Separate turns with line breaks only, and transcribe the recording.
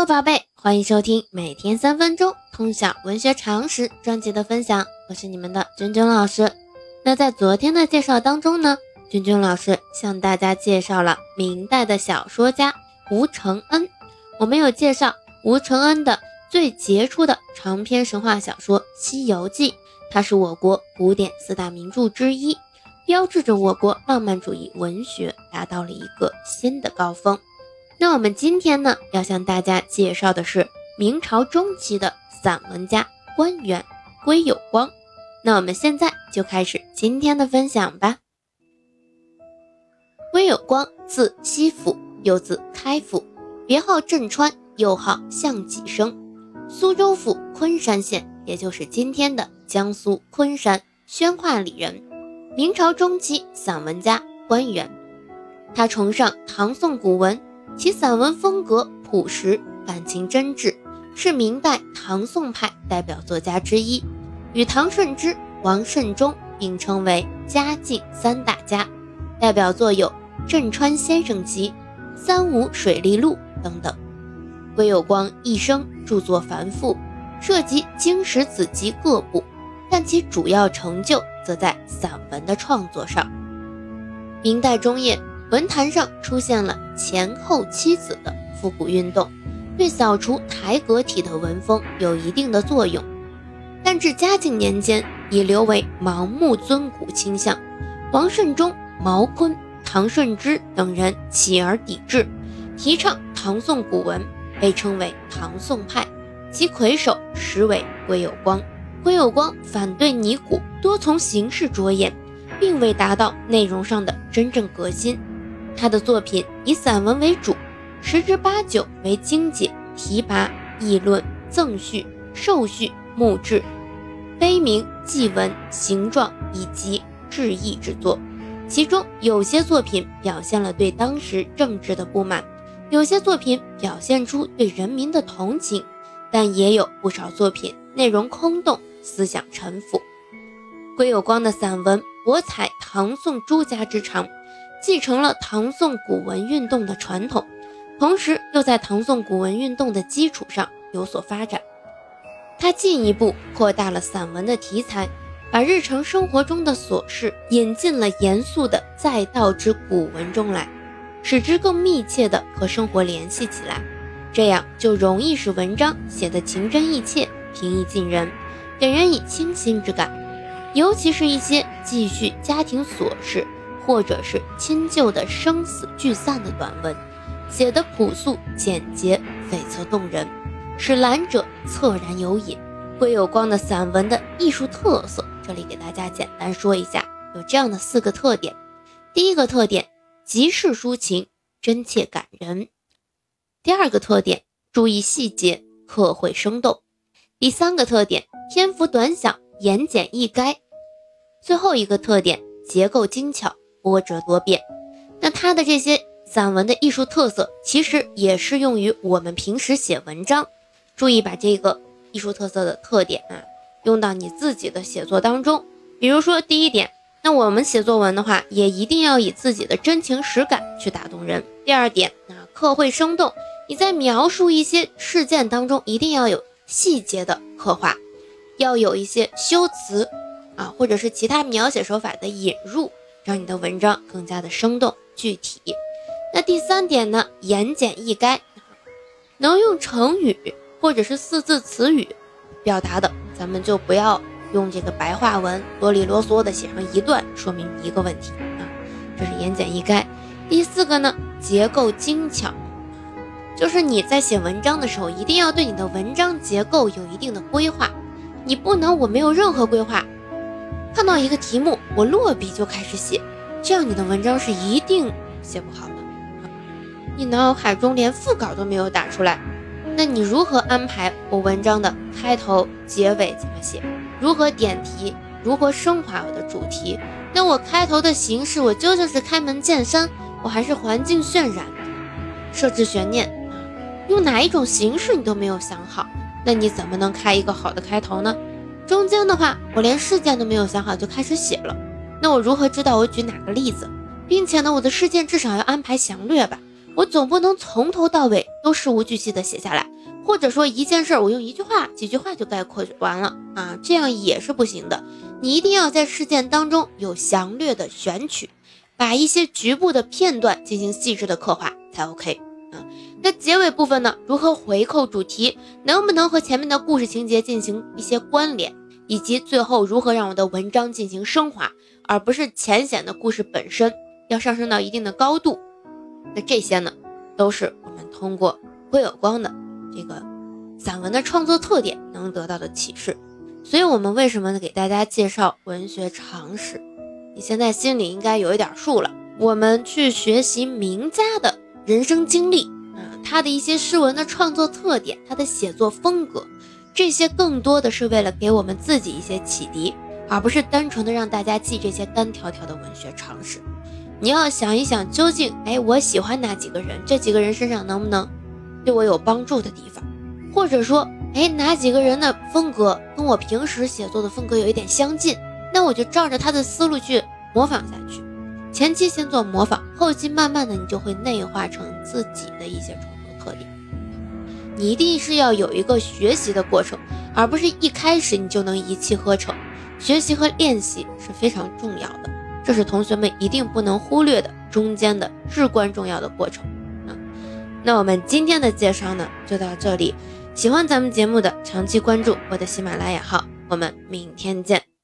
Hello，宝贝，欢迎收听每天三分钟通晓文学常识专辑的分享，我是你们的君君老师。那在昨天的介绍当中呢，君君老师向大家介绍了明代的小说家吴承恩。我们有介绍吴承恩的最杰出的长篇神话小说《西游记》，它是我国古典四大名著之一，标志着我国浪漫主义文学达到了一个新的高峰。那我们今天呢，要向大家介绍的是明朝中期的散文家官员归有光。那我们现在就开始今天的分享吧。归有光，字西府，又字开府，别号镇川，又号向己生，苏州府昆山县，也就是今天的江苏昆山宣化里人。明朝中期散文家官员，他崇尚唐宋古文。其散文风格朴实，感情真挚，是明代唐宋派代表作家之一，与唐顺之、王慎中并称为嘉靖三大家。代表作有《镇川先生集》《三五水利录》等等。归有光一生著作繁复，涉及经史子集各部，但其主要成就则在散文的创作上。明代中叶。文坛上出现了前后七子的复古运动，对扫除台阁体的文风有一定的作用。但至嘉靖年间，已流为盲目尊古倾向。王慎中、毛坤、唐顺之等人起而抵制，提倡唐宋古文，被称为唐宋派。其魁首实为归有光。归有光反对拟古，多从形式着眼，并未达到内容上的真正革新。他的作品以散文为主，十之八九为精简、提拔、议论、赠序、授序、墓志、碑铭、祭文、形状以及致意之作。其中有些作品表现了对当时政治的不满，有些作品表现出对人民的同情，但也有不少作品内容空洞，思想陈腐。归有光的散文博采唐宋诸家之长。继承了唐宋古文运动的传统，同时又在唐宋古文运动的基础上有所发展。他进一步扩大了散文的题材，把日常生活中的琐事引进了严肃的载道之古文中来，使之更密切地和生活联系起来。这样就容易使文章写得情真意切、平易近人，给人以清新之感。尤其是一些记叙家庭琐事。或者是亲旧的生死聚散的短文，写的朴素简洁、悱恻动人，使览者恻然有瘾。归有光的散文的艺术特色，这里给大家简单说一下，有这样的四个特点：第一个特点，即事抒情，真切感人；第二个特点，注意细节，刻绘生动；第三个特点，篇幅短小，言简意赅；最后一个特点，结构精巧。波折多变，那他的这些散文的艺术特色，其实也适用于我们平时写文章。注意把这个艺术特色的特点啊，用到你自己的写作当中。比如说第一点，那我们写作文的话，也一定要以自己的真情实感去打动人。第二点啊，刻绘生动，你在描述一些事件当中，一定要有细节的刻画，要有一些修辞啊，或者是其他描写手法的引入。让你的文章更加的生动具体。那第三点呢，言简意赅，能用成语或者是四字词语表达的，咱们就不要用这个白话文啰里啰嗦的写上一段，说明一个问题啊。这是言简意赅。第四个呢，结构精巧，就是你在写文章的时候，一定要对你的文章结构有一定的规划，你不能我没有任何规划。看到一个题目，我落笔就开始写，这样你的文章是一定写不好的。你脑海中连副稿都没有打出来，那你如何安排我文章的开头、结尾怎么写？如何点题？如何升华我的主题？那我开头的形式，我究竟是开门见山，我还是环境渲染？设置悬念，用哪一种形式你都没有想好，那你怎么能开一个好的开头呢？中间的话，我连事件都没有想好就开始写了，那我如何知道我举哪个例子，并且呢，我的事件至少要安排详略吧？我总不能从头到尾都事无巨细的写下来，或者说一件事儿我用一句话、几句话就概括完了啊，这样也是不行的。你一定要在事件当中有详略的选取，把一些局部的片段进行细致的刻画才 OK 啊。那结尾部分呢，如何回扣主题，能不能和前面的故事情节进行一些关联，以及最后如何让我的文章进行升华，而不是浅显的故事本身要上升到一定的高度。那这些呢，都是我们通过会有光的这个散文的创作特点能得到的启示。所以，我们为什么呢？给大家介绍文学常识，你现在心里应该有一点数了。我们去学习名家的人生经历啊，他的一些诗文的创作特点，他的写作风格，这些更多的是为了给我们自己一些启迪，而不是单纯的让大家记这些单条条的文学常识。你要想一想，究竟哎，我喜欢哪几个人？这几个人身上能不能对我有帮助的地方？或者说，哎，哪几个人的风格跟我平时写作的风格有一点相近？那我就照着他的思路去模仿下去。前期先做模仿，后期慢慢的你就会内化成自己的一些创作特点。你一定是要有一个学习的过程，而不是一开始你就能一气呵成。学习和练习是非常重要的。这是同学们一定不能忽略的中间的至关重要的过程啊！那我们今天的介绍呢，就到这里。喜欢咱们节目的，长期关注我的喜马拉雅号。我们明天见。